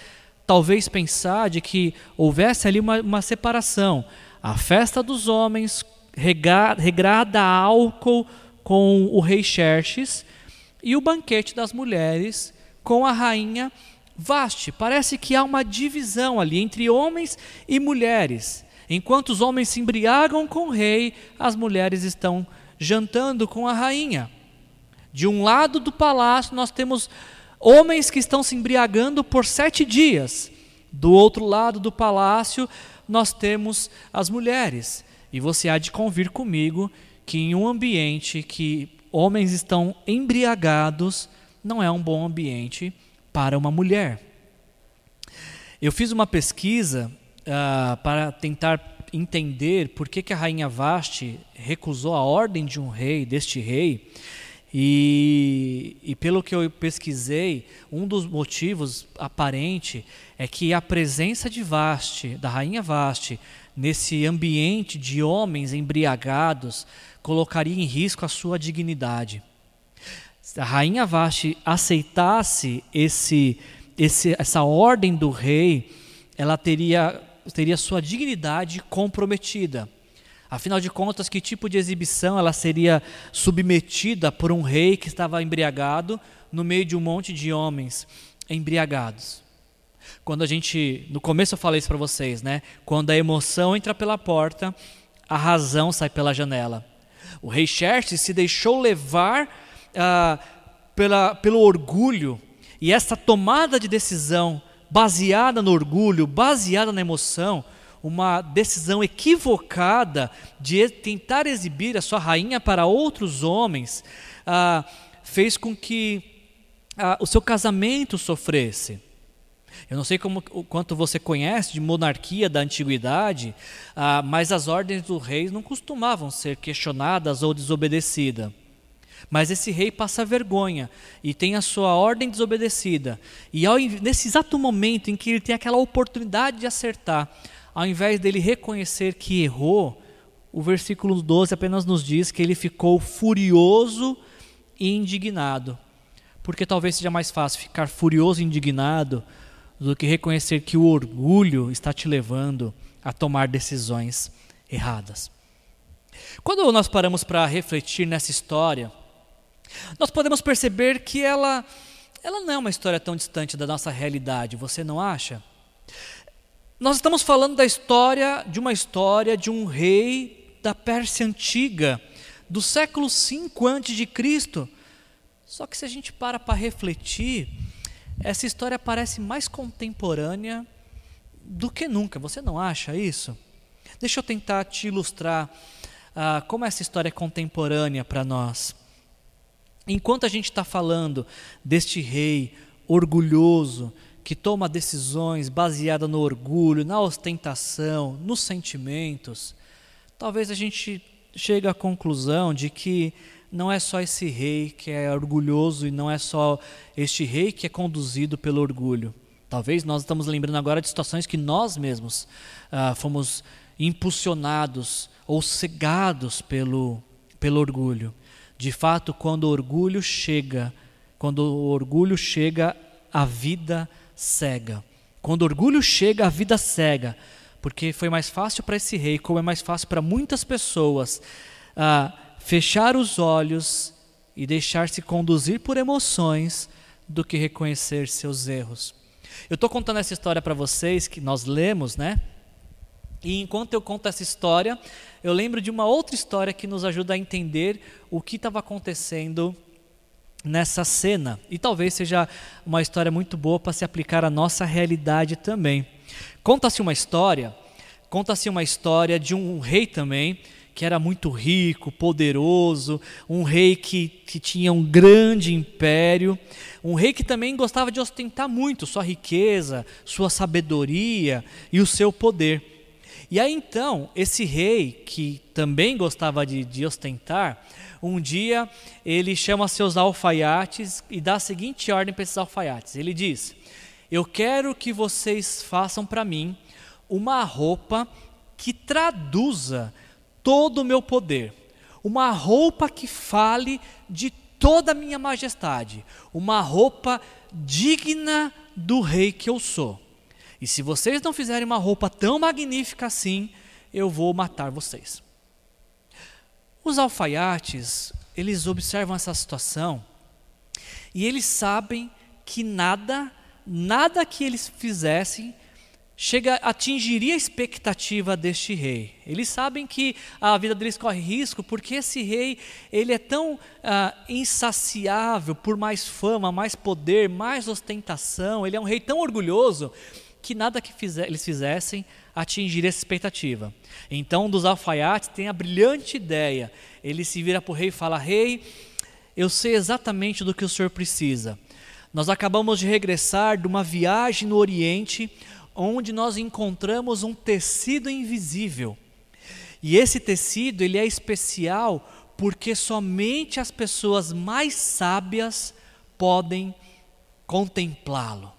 talvez pensar de que houvesse ali uma, uma separação. A festa dos homens, regrada a álcool com o rei Xerxes, e o banquete das mulheres com a rainha Vaste. Parece que há uma divisão ali entre homens e mulheres. Enquanto os homens se embriagam com o rei, as mulheres estão jantando com a rainha. De um lado do palácio, nós temos Homens que estão se embriagando por sete dias. Do outro lado do palácio, nós temos as mulheres. E você há de convir comigo que em um ambiente que homens estão embriagados, não é um bom ambiente para uma mulher. Eu fiz uma pesquisa uh, para tentar entender por que, que a rainha Vasti recusou a ordem de um rei, deste rei, e, e, pelo que eu pesquisei, um dos motivos aparente é que a presença de Vaste, da rainha Vaste, nesse ambiente de homens embriagados, colocaria em risco a sua dignidade. Se a rainha Vaste aceitasse esse, esse, essa ordem do rei, ela teria, teria sua dignidade comprometida. Afinal de contas, que tipo de exibição ela seria submetida por um rei que estava embriagado no meio de um monte de homens embriagados? Quando a gente, no começo eu falei isso para vocês, né? Quando a emoção entra pela porta, a razão sai pela janela. O rei Xerxes se deixou levar ah, pela, pelo orgulho e essa tomada de decisão baseada no orgulho, baseada na emoção, uma decisão equivocada de tentar exibir a sua rainha para outros homens, ah, fez com que ah, o seu casamento sofresse. Eu não sei como, o quanto você conhece de monarquia da antiguidade, ah, mas as ordens do rei não costumavam ser questionadas ou desobedecidas. Mas esse rei passa vergonha e tem a sua ordem desobedecida. E ao, nesse exato momento em que ele tem aquela oportunidade de acertar, ao invés dele reconhecer que errou, o versículo 12 apenas nos diz que ele ficou furioso e indignado. Porque talvez seja mais fácil ficar furioso e indignado do que reconhecer que o orgulho está te levando a tomar decisões erradas. Quando nós paramos para refletir nessa história, nós podemos perceber que ela, ela não é uma história tão distante da nossa realidade, você não acha? Nós estamos falando da história, de uma história de um rei da Pérsia antiga, do século 5 antes de Cristo. Só que se a gente para para refletir, essa história parece mais contemporânea do que nunca. Você não acha isso? Deixa eu tentar te ilustrar ah, como essa história é contemporânea para nós. Enquanto a gente está falando deste rei orgulhoso, que toma decisões baseadas no orgulho, na ostentação, nos sentimentos, talvez a gente chegue à conclusão de que não é só esse rei que é orgulhoso e não é só este rei que é conduzido pelo orgulho. Talvez nós estamos lembrando agora de situações que nós mesmos ah, fomos impulsionados ou cegados pelo, pelo orgulho. De fato, quando o orgulho chega, quando o orgulho chega, a vida cega. Quando o orgulho chega, a vida cega. Porque foi mais fácil para esse rei, como é mais fácil para muitas pessoas, ah, fechar os olhos e deixar-se conduzir por emoções do que reconhecer seus erros. Eu estou contando essa história para vocês que nós lemos, né? E enquanto eu conto essa história, eu lembro de uma outra história que nos ajuda a entender o que estava acontecendo nessa cena. E talvez seja uma história muito boa para se aplicar à nossa realidade também. Conta-se uma história, conta-se uma história de um rei também, que era muito rico, poderoso, um rei que, que tinha um grande império, um rei que também gostava de ostentar muito sua riqueza, sua sabedoria e o seu poder. E aí então, esse rei, que também gostava de, de ostentar, um dia ele chama seus alfaiates e dá a seguinte ordem para esses alfaiates: ele diz, Eu quero que vocês façam para mim uma roupa que traduza todo o meu poder, uma roupa que fale de toda a minha majestade, uma roupa digna do rei que eu sou. E se vocês não fizerem uma roupa tão magnífica assim, eu vou matar vocês. Os alfaiates, eles observam essa situação e eles sabem que nada, nada que eles fizessem chega atingiria a expectativa deste rei. Eles sabem que a vida deles corre risco porque esse rei ele é tão ah, insaciável por mais fama, mais poder, mais ostentação. Ele é um rei tão orgulhoso que nada que eles fizessem atingiria essa expectativa. Então, um dos alfaiates tem a brilhante ideia. Ele se vira para o rei e fala: Rei, eu sei exatamente do que o senhor precisa. Nós acabamos de regressar de uma viagem no Oriente, onde nós encontramos um tecido invisível. E esse tecido ele é especial porque somente as pessoas mais sábias podem contemplá-lo.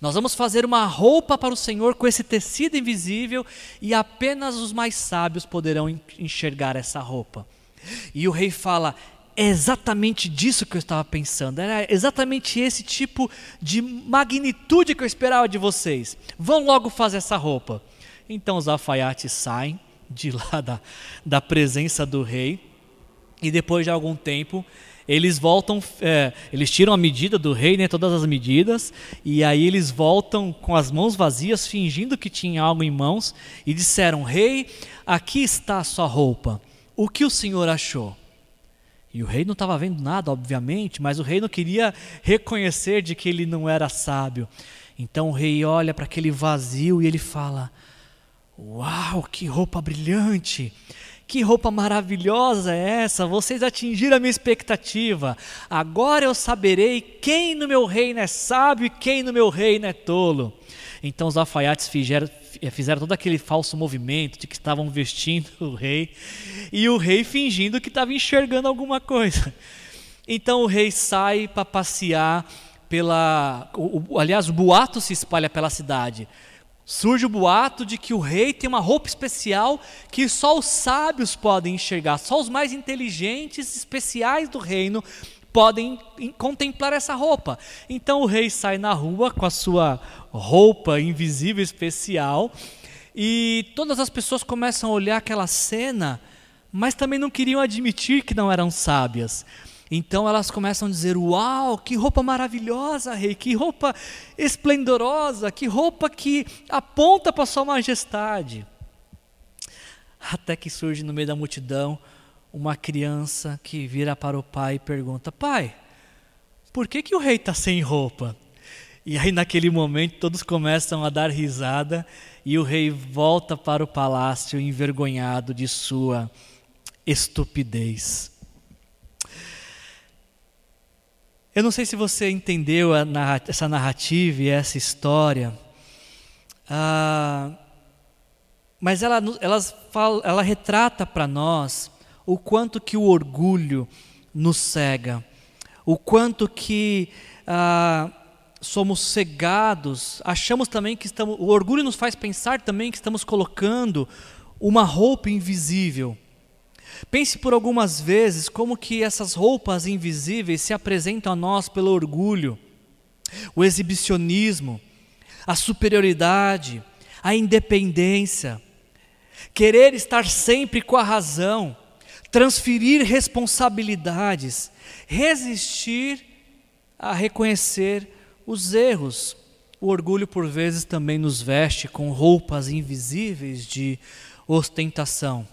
Nós vamos fazer uma roupa para o Senhor com esse tecido invisível e apenas os mais sábios poderão enxergar essa roupa. E o rei fala: é exatamente disso que eu estava pensando, era exatamente esse tipo de magnitude que eu esperava de vocês. Vão logo fazer essa roupa. Então os alfaiates saem de lá da, da presença do rei e depois de algum tempo eles voltam, é, eles tiram a medida do rei, né, todas as medidas, e aí eles voltam com as mãos vazias, fingindo que tinha algo em mãos, e disseram: Rei, aqui está a sua roupa. O que o senhor achou? E o rei não estava vendo nada, obviamente, mas o rei não queria reconhecer de que ele não era sábio. Então o rei olha para aquele vazio e ele fala: Uau, que roupa brilhante! Que roupa maravilhosa é essa? Vocês atingiram a minha expectativa. Agora eu saberei quem no meu reino é sábio e quem no meu reino é tolo. Então os alfaiates fizeram, fizeram todo aquele falso movimento de que estavam vestindo o rei e o rei fingindo que estava enxergando alguma coisa. Então o rei sai para passear pela. O, o, aliás, o boato se espalha pela cidade surge o boato de que o rei tem uma roupa especial que só os sábios podem enxergar, só os mais inteligentes, especiais do reino podem contemplar essa roupa. Então o rei sai na rua com a sua roupa invisível especial e todas as pessoas começam a olhar aquela cena, mas também não queriam admitir que não eram sábias. Então elas começam a dizer: Uau, que roupa maravilhosa, rei, que roupa esplendorosa, que roupa que aponta para Sua Majestade. Até que surge no meio da multidão uma criança que vira para o pai e pergunta: Pai, por que, que o rei está sem roupa? E aí, naquele momento, todos começam a dar risada e o rei volta para o palácio envergonhado de sua estupidez. Eu não sei se você entendeu essa narrativa e essa história, ah, mas ela, ela, fala, ela retrata para nós o quanto que o orgulho nos cega, o quanto que ah, somos cegados, achamos também que estamos. O orgulho nos faz pensar também que estamos colocando uma roupa invisível Pense por algumas vezes como que essas roupas invisíveis se apresentam a nós pelo orgulho, o exibicionismo, a superioridade, a independência, querer estar sempre com a razão, transferir responsabilidades, resistir a reconhecer os erros. O orgulho, por vezes, também nos veste com roupas invisíveis de ostentação.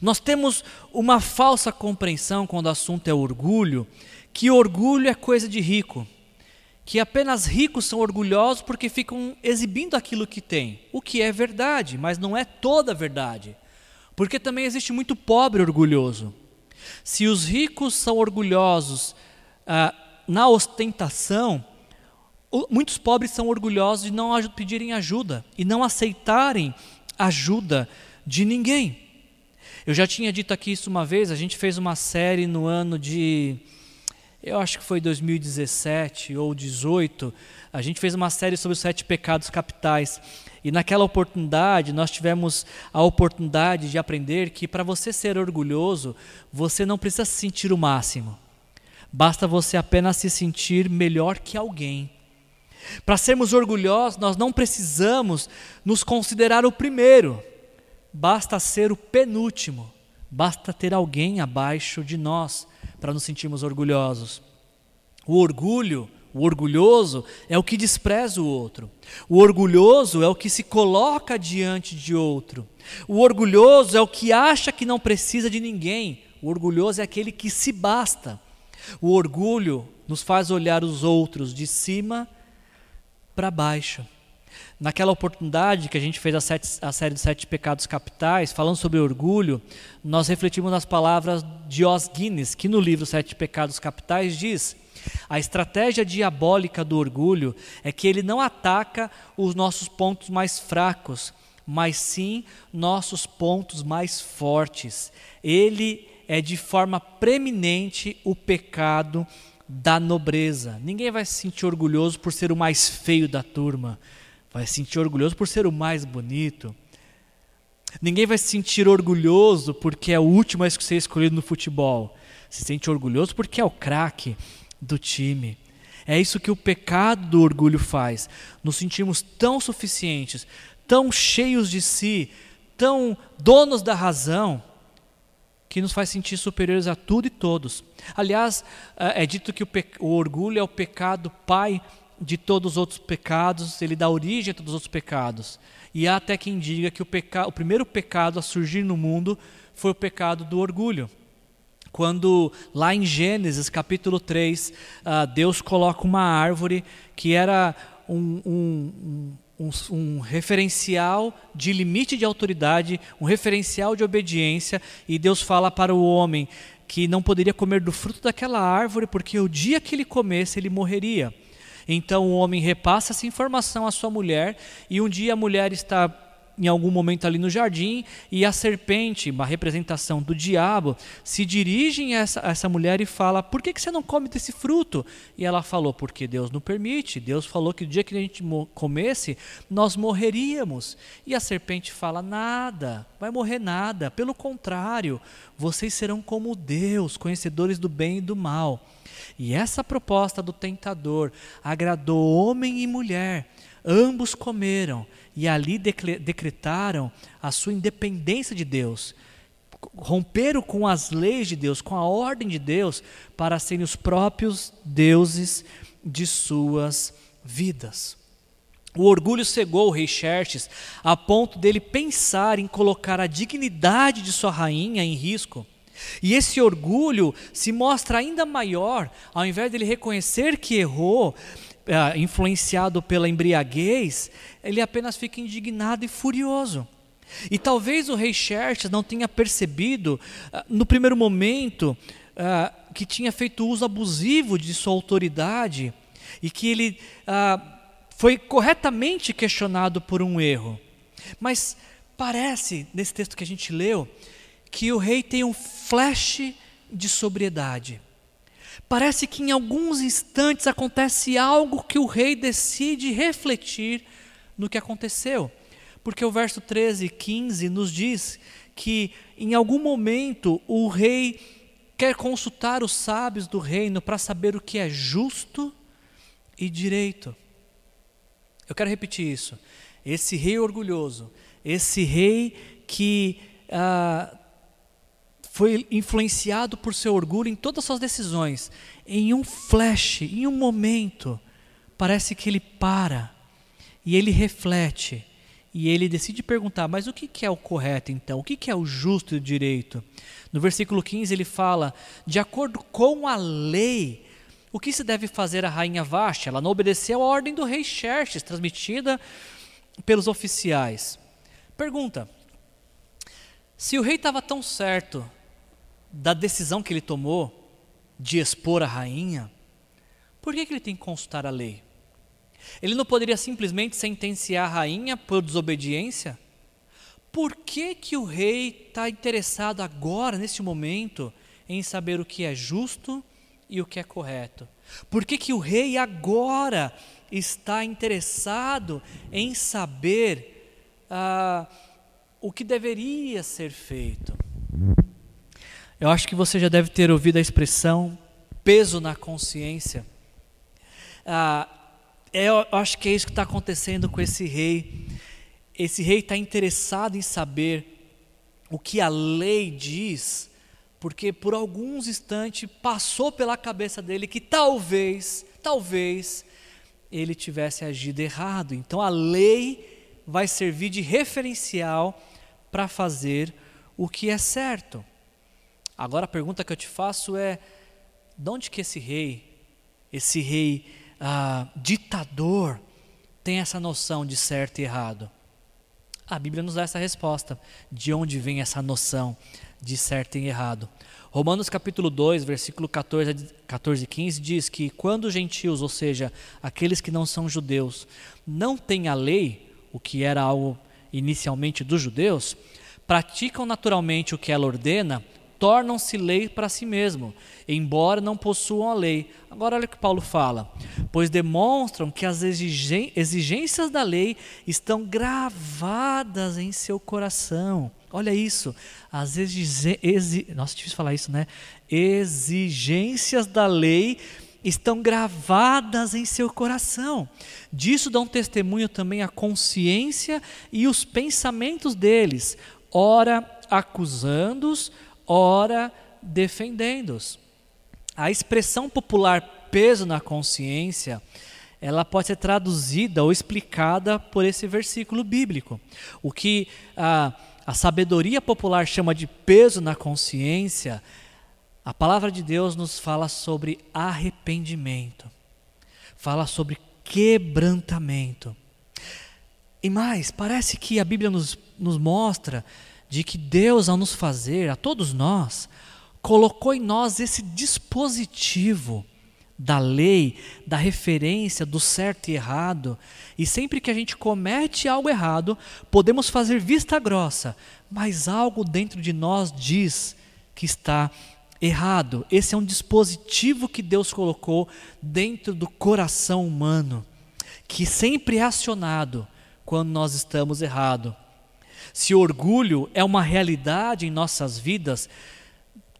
Nós temos uma falsa compreensão quando o assunto é orgulho, que orgulho é coisa de rico, que apenas ricos são orgulhosos porque ficam exibindo aquilo que têm, o que é verdade, mas não é toda verdade, porque também existe muito pobre orgulhoso. Se os ricos são orgulhosos ah, na ostentação, muitos pobres são orgulhosos de não pedirem ajuda e não aceitarem ajuda de ninguém. Eu já tinha dito aqui isso uma vez, a gente fez uma série no ano de eu acho que foi 2017 ou 18, a gente fez uma série sobre os sete pecados capitais. E naquela oportunidade, nós tivemos a oportunidade de aprender que para você ser orgulhoso, você não precisa se sentir o máximo. Basta você apenas se sentir melhor que alguém. Para sermos orgulhosos, nós não precisamos nos considerar o primeiro basta ser o penúltimo, basta ter alguém abaixo de nós para nos sentirmos orgulhosos. O orgulho, o orgulhoso é o que despreza o outro. O orgulhoso é o que se coloca diante de outro. O orgulhoso é o que acha que não precisa de ninguém. O orgulhoso é aquele que se basta. O orgulho nos faz olhar os outros de cima para baixo. Naquela oportunidade que a gente fez a, sete, a, série dos Sete Pecados Capitais, falando sobre orgulho, nós refletimos nas palavras de Os Guinness, que no livro Sete Pecados Capitais diz: a estratégia diabólica do orgulho é que ele não ataca os nossos pontos mais fracos, mas sim nossos pontos mais fortes. Ele é de forma preeminente o pecado da nobreza. Ninguém vai se sentir orgulhoso por ser o mais feio da turma vai se sentir orgulhoso por ser o mais bonito. Ninguém vai se sentir orgulhoso porque é o último a ser escolhido no futebol. Se sente orgulhoso porque é o craque do time. É isso que o pecado do orgulho faz. Nos sentimos tão suficientes, tão cheios de si, tão donos da razão, que nos faz sentir superiores a tudo e todos. Aliás, é dito que o, o orgulho é o pecado pai de todos os outros pecados, ele dá origem a todos os outros pecados. E há até quem diga que o, peca... o primeiro pecado a surgir no mundo foi o pecado do orgulho. Quando lá em Gênesis capítulo 3, uh, ah, Deus coloca uma árvore que era um, um, um, um, referencial de limite de autoridade, um referencial de obediência, e Deus fala para o homem que não poderia comer do fruto daquela árvore, porque o dia que ele comesse, ele morreria. Então o homem repassa essa informação à sua mulher, e um dia a mulher está em algum momento ali no jardim, e a serpente, uma representação do diabo, se dirige a essa, essa mulher e fala: Por que, que você não come desse fruto? E ela falou: Porque Deus não permite. Deus falou que o dia que a gente comesse, nós morreríamos. E a serpente fala: Nada, vai morrer nada. Pelo contrário, vocês serão como Deus, conhecedores do bem e do mal. E essa proposta do tentador agradou homem e mulher. Ambos comeram e ali decretaram a sua independência de Deus. romperam com as leis de Deus, com a ordem de Deus, para serem os próprios deuses de suas vidas. O orgulho cegou o rei Xerxes a ponto dele pensar em colocar a dignidade de sua rainha em risco. E esse orgulho se mostra ainda maior ao invés dele reconhecer que errou, uh, influenciado pela embriaguez, ele apenas fica indignado e furioso. E talvez o rei Xerxes não tenha percebido, uh, no primeiro momento, uh, que tinha feito uso abusivo de sua autoridade e que ele foi corretamente questionado por um erro. Mas parece, nesse texto que a gente leu, que o rei tem um flash de sobriedade. Parece que em alguns instantes acontece algo que o rei decide refletir no que aconteceu. Porque o verso 13 e 15 nos diz que em algum momento o rei quer consultar os sábios do reino para saber o que é justo e direito. Eu quero repetir isso. Esse rei orgulhoso, esse rei que ah, foi influenciado por seu orgulho em todas as suas decisões, em um flash, em um momento, parece que ele para e ele reflete e ele decide perguntar: mas o que é o correto então? O que é o justo e o direito? No versículo 15 ele fala: de acordo com a lei, o que se deve fazer a rainha Vashti? Ela não obedeceu a ordem do rei Xerxes, transmitida pelos oficiais. Pergunta: se o rei estava tão certo da decisão que ele tomou de expor a rainha, por que, que ele tem que consultar a lei? Ele não poderia simplesmente sentenciar a rainha por desobediência? Por que, que o rei está interessado agora, nesse momento, em saber o que é justo e o que é correto? Por que, que o rei agora está interessado em saber ah, o que deveria ser feito? Eu acho que você já deve ter ouvido a expressão peso na consciência. Ah, é, eu acho que é isso que está acontecendo com esse rei. Esse rei está interessado em saber o que a lei diz, porque por alguns instantes passou pela cabeça dele que talvez, talvez, ele tivesse agido errado. Então a lei vai servir de referencial para fazer o que é certo. Agora a pergunta que eu te faço é: de onde que esse rei, esse rei ah, ditador, tem essa noção de certo e errado? A Bíblia nos dá essa resposta. De onde vem essa noção de certo e errado? Romanos capítulo 2, versículo 14, 14 e 15 diz que quando os gentios, ou seja, aqueles que não são judeus, não têm a lei, o que era algo inicialmente dos judeus, praticam naturalmente o que ela ordena, tornam-se lei para si mesmo, embora não possuam a lei. Agora olha o que Paulo fala: pois demonstram que as exigências da lei estão gravadas em seu coração. Olha isso, as exigências, nossa, difícil falar isso, né? Exigências da lei estão gravadas em seu coração. Disso dão testemunho também a consciência e os pensamentos deles, ora acusando-os, ora defendendo-os. A expressão popular peso na consciência, ela pode ser traduzida ou explicada por esse versículo bíblico. O que a, a sabedoria popular chama de peso na consciência, a palavra de Deus nos fala sobre arrependimento, fala sobre quebrantamento. E mais, parece que a Bíblia nos, nos mostra de que Deus, ao nos fazer, a todos nós, colocou em nós esse dispositivo da lei, da referência do certo e errado, e sempre que a gente comete algo errado, podemos fazer vista grossa, mas algo dentro de nós diz que está errado. Esse é um dispositivo que Deus colocou dentro do coração humano, que sempre é acionado quando nós estamos errados. Se orgulho é uma realidade em nossas vidas,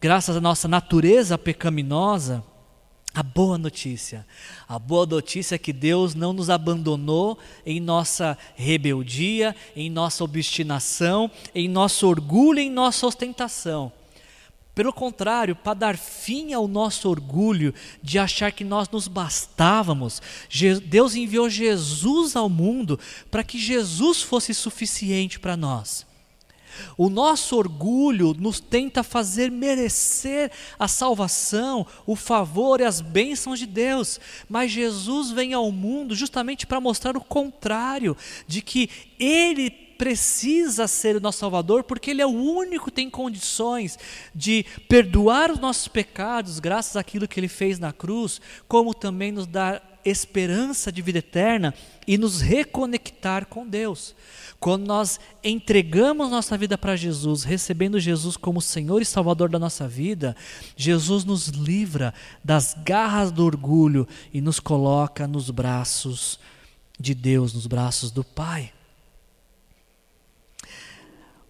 graças à nossa natureza pecaminosa, A boa notícia. A boa notícia é que Deus não nos abandonou em nossa rebeldia, em nossa obstinação, em nosso orgulho, em nossa ostentação. Pelo contrário, para dar fim ao nosso orgulho de achar que nós nos bastávamos, Deus enviou Jesus ao mundo para que Jesus fosse suficiente para nós. O nosso orgulho nos tenta fazer merecer a salvação, o favor e as bênçãos de Deus, mas Jesus vem ao mundo justamente para mostrar o contrário, de que Ele precisa ser o nosso Salvador, porque Ele é o único que tem condições de perdoar os nossos pecados, graças àquilo que Ele fez na cruz, como também nos dar esperança de vida eterna e nos reconectar com Deus. Quando nós entregamos nossa vida para Jesus, recebendo Jesus como Senhor e Salvador da nossa vida, Jesus nos livra das garras do orgulho e nos coloca nos braços de Deus, nos braços do Pai.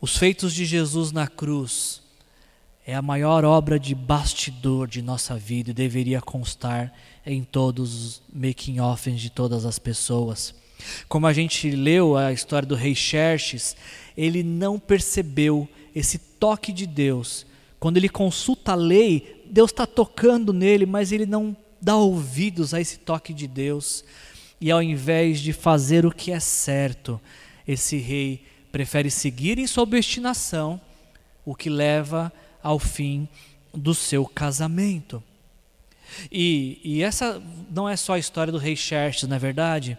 Os feitos de Jesus na cruz é a maior obra de bastidor de nossa vida e deveria constar em todos os making-offs de todas as pessoas. Como a gente leu a história do rei Xerxes, ele não percebeu esse toque de Deus. Quando ele consulta a lei, Deus está tocando nele, mas ele não dá ouvidos a esse toque de Deus. E ao invés de fazer o que é certo, esse rei prefere seguir em sua obstinação, o que leva ao fim do seu casamento. E, e essa não é só a história do rei Xerxes, não é verdade?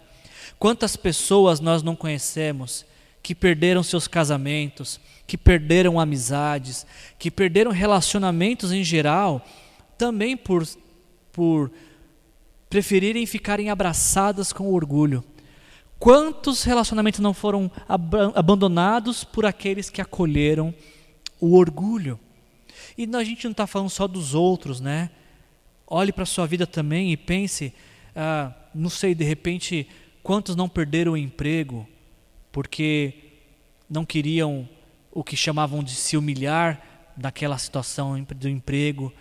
Quantas pessoas nós não conhecemos que perderam seus casamentos, que perderam amizades, que perderam relacionamentos em geral, também por, por preferirem ficarem abraçadas com orgulho. Quantos relacionamentos não foram ab abandonados por aqueles que acolheram o orgulho? E a gente não está falando só dos outros, né? Olhe para a sua vida também e pense, ah, não sei, de repente Quantos não perderam o emprego porque não queriam o que chamavam de se humilhar naquela situação do emprego?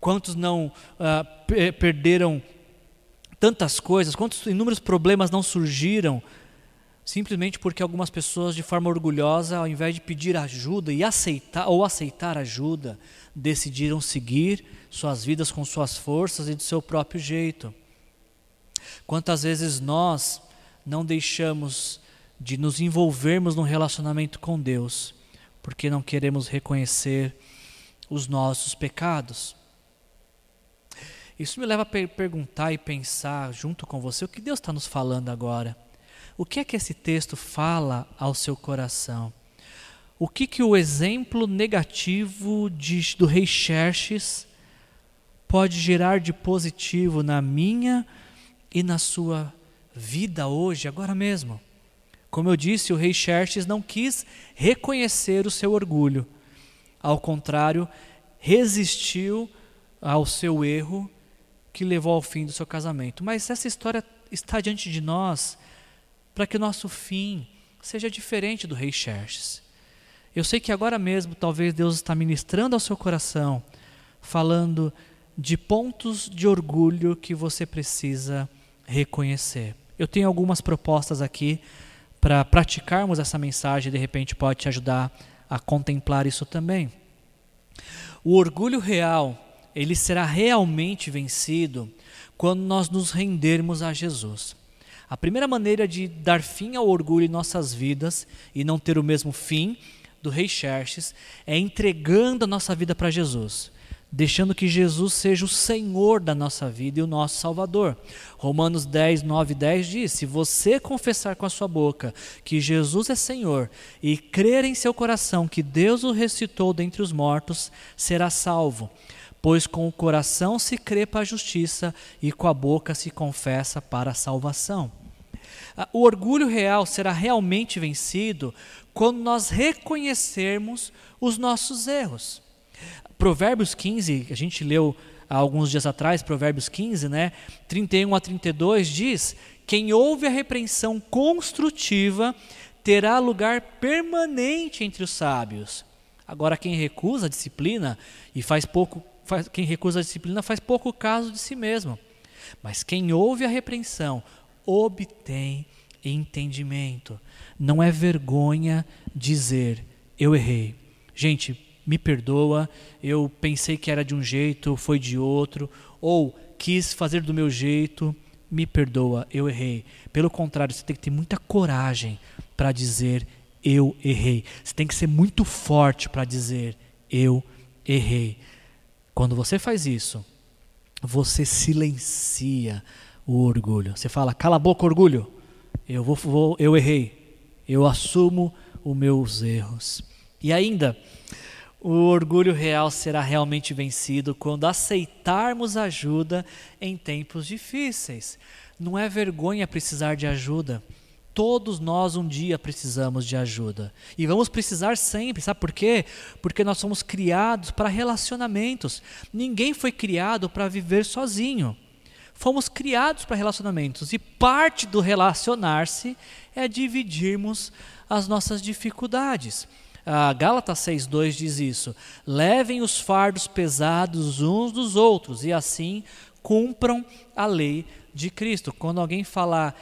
Quantos não uh, perderam tantas coisas? Quantos inúmeros problemas não surgiram simplesmente porque algumas pessoas, de forma orgulhosa, ao invés de pedir ajuda e aceitar ou aceitar ajuda, decidiram seguir suas vidas com suas forças e do seu próprio jeito? Quantas vezes nós não deixamos de nos envolvermos num relacionamento com Deus porque não queremos reconhecer os nossos pecados? Isso me leva a per perguntar e pensar junto com você o que Deus está nos falando agora. O que é que esse texto fala ao seu coração? O que, que o exemplo negativo de, do rei Xerxes pode gerar de positivo na minha e na sua vida hoje, agora mesmo. Como eu disse, o rei Xerxes não quis reconhecer o seu orgulho. Ao contrário, resistiu ao seu erro que levou ao fim do seu casamento. Mas essa história está diante de nós para que o nosso fim seja diferente do rei Xerxes. Eu sei que agora mesmo talvez Deus está ministrando ao seu coração, falando de pontos de orgulho que você precisa reconhecer. Eu tenho algumas propostas aqui para praticarmos essa mensagem, de repente pode te ajudar a contemplar isso também. O orgulho real, ele será realmente vencido quando nós nos rendermos a Jesus. A primeira maneira de dar fim ao orgulho em nossas vidas e não ter o mesmo fim do rei Xerxes é entregando a nossa vida para Jesus deixando que Jesus seja o Senhor da nossa vida e o nosso Salvador. Romanos 10, 9 e 10 diz: Se você confessar com a sua boca que Jesus é Senhor e crer em seu coração que Deus o ressuscitou dentre os mortos, será salvo. Pois com o coração se crê para a justiça e com a boca se confessa para a salvação. Ah, o orgulho real será realmente vencido quando nós reconhecermos os nossos erros. Provérbios 15, a gente leu há alguns dias atrás, Provérbios 15, né? 31 a 32 diz: Quem ouve a repreensão construtiva terá lugar permanente entre os sábios. Agora, quem recusa a disciplina e faz pouco faz, quem recusa a disciplina faz pouco caso de si mesmo. Mas quem ouve a repreensão obtém entendimento. Não é vergonha dizer eu errei. Gente, me perdoa, eu pensei que era de um jeito, foi de outro, ou quis fazer do meu jeito, me perdoa, eu errei. Pelo contrário, você tem que ter muita coragem para dizer eu errei. Você tem que ser muito forte para dizer eu errei. Quando você faz isso, você silencia o orgulho. Você fala: "Cala a boca, orgulho. Eu vou, vou eu errei. Eu assumo os meus erros." E ainda, o orgulho real será realmente vencido quando aceitarmos ajuda em tempos difíceis. Não é vergonha precisar de ajuda. Todos nós um dia precisamos de ajuda. E vamos precisar sempre, sabe por quê? Porque nós somos criados para relacionamentos. Ninguém foi criado para viver sozinho. Fomos criados para relacionamentos. E parte do relacionar-se é dividirmos as nossas dificuldades. A Gálatas 6,2 diz isso: levem os fardos pesados uns dos outros e assim cumpram a lei de Cristo. Quando alguém falar,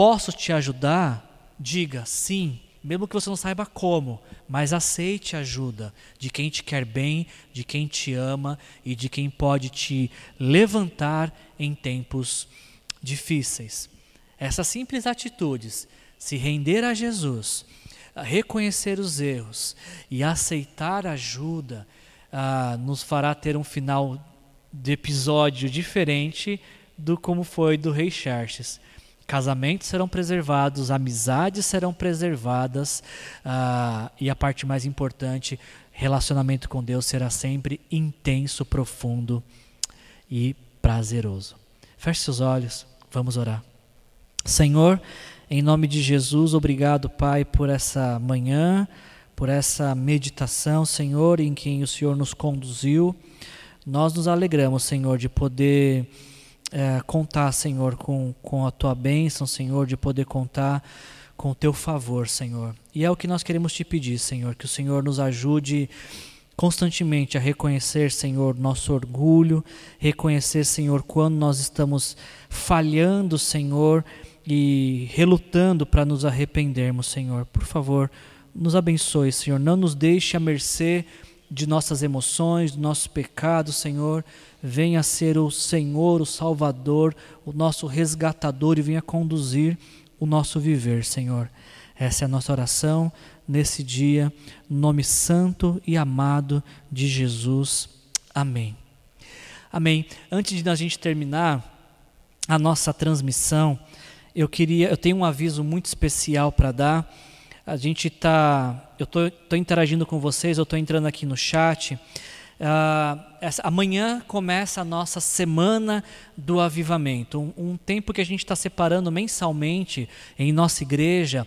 posso te ajudar? Diga sim, mesmo que você não saiba como, mas aceite ajuda de quem te quer bem, de quem te ama e de quem pode te levantar em tempos difíceis. Essas simples atitudes, se render a Jesus, reconhecer os erros e aceitar ajuda, ah, nos fará ter um final de episódio diferente do como foi do Rei Xerxes. Casamentos serão preservados, amizades serão preservadas ah, e a parte mais importante, relacionamento com Deus será sempre intenso, profundo e prazeroso. Feche seus olhos, vamos orar. Senhor, em nome de Jesus, obrigado, Pai, por essa manhã, por essa meditação, Senhor, em quem o Senhor nos conduziu. Nós nos alegramos, Senhor, de poder é, contar, Senhor, com, com a tua bênção, Senhor, de poder contar com o teu favor, Senhor. E é o que nós queremos te pedir, Senhor, que o Senhor nos ajude constantemente a reconhecer, Senhor, nosso orgulho, reconhecer, Senhor, quando nós estamos falhando, Senhor e relutando para nos arrependermos, Senhor. Por favor, nos abençoe, Senhor. Não nos deixe à mercê de nossas emoções, do nosso pecado, Senhor. Venha ser o Senhor, o Salvador, o nosso resgatador e venha conduzir o nosso viver, Senhor. Essa é a nossa oração nesse dia, no nome santo e amado de Jesus. Amém. Amém. Antes de a gente terminar a nossa transmissão, eu queria, eu tenho um aviso muito especial para dar. A gente está, eu estou interagindo com vocês, eu estou entrando aqui no chat. Uh, essa, amanhã começa a nossa semana do avivamento, um, um tempo que a gente está separando mensalmente em nossa igreja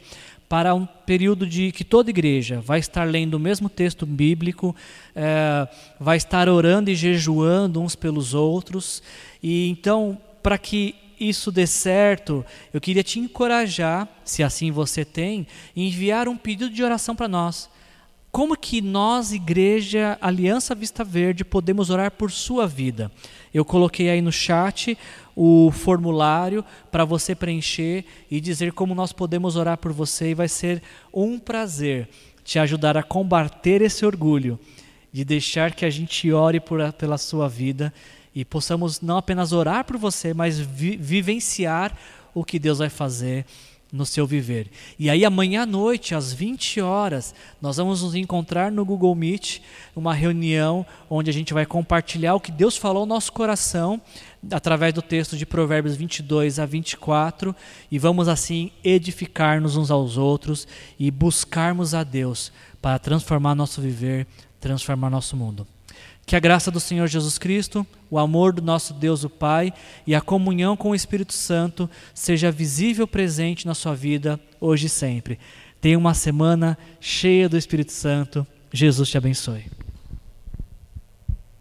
para um período de que toda igreja vai estar lendo o mesmo texto bíblico, é, vai estar orando e jejuando uns pelos outros, e então para que isso dê certo, eu queria te encorajar, se assim você tem, enviar um pedido de oração para nós. Como que nós, Igreja Aliança Vista Verde, podemos orar por sua vida? Eu coloquei aí no chat o formulário para você preencher e dizer como nós podemos orar por você e vai ser um prazer te ajudar a combater esse orgulho de deixar que a gente ore por, pela sua vida e possamos não apenas orar por você, mas vi vivenciar o que Deus vai fazer no seu viver. E aí amanhã à noite, às 20 horas, nós vamos nos encontrar no Google Meet, uma reunião onde a gente vai compartilhar o que Deus falou no nosso coração através do texto de Provérbios 22 a 24 e vamos assim edificar-nos uns aos outros e buscarmos a Deus para transformar nosso viver, transformar nosso mundo. Que a graça do Senhor Jesus Cristo, o amor do nosso Deus o Pai e a comunhão com o Espírito Santo seja visível presente na sua vida hoje e sempre. Tenha uma semana cheia do Espírito Santo. Jesus te abençoe.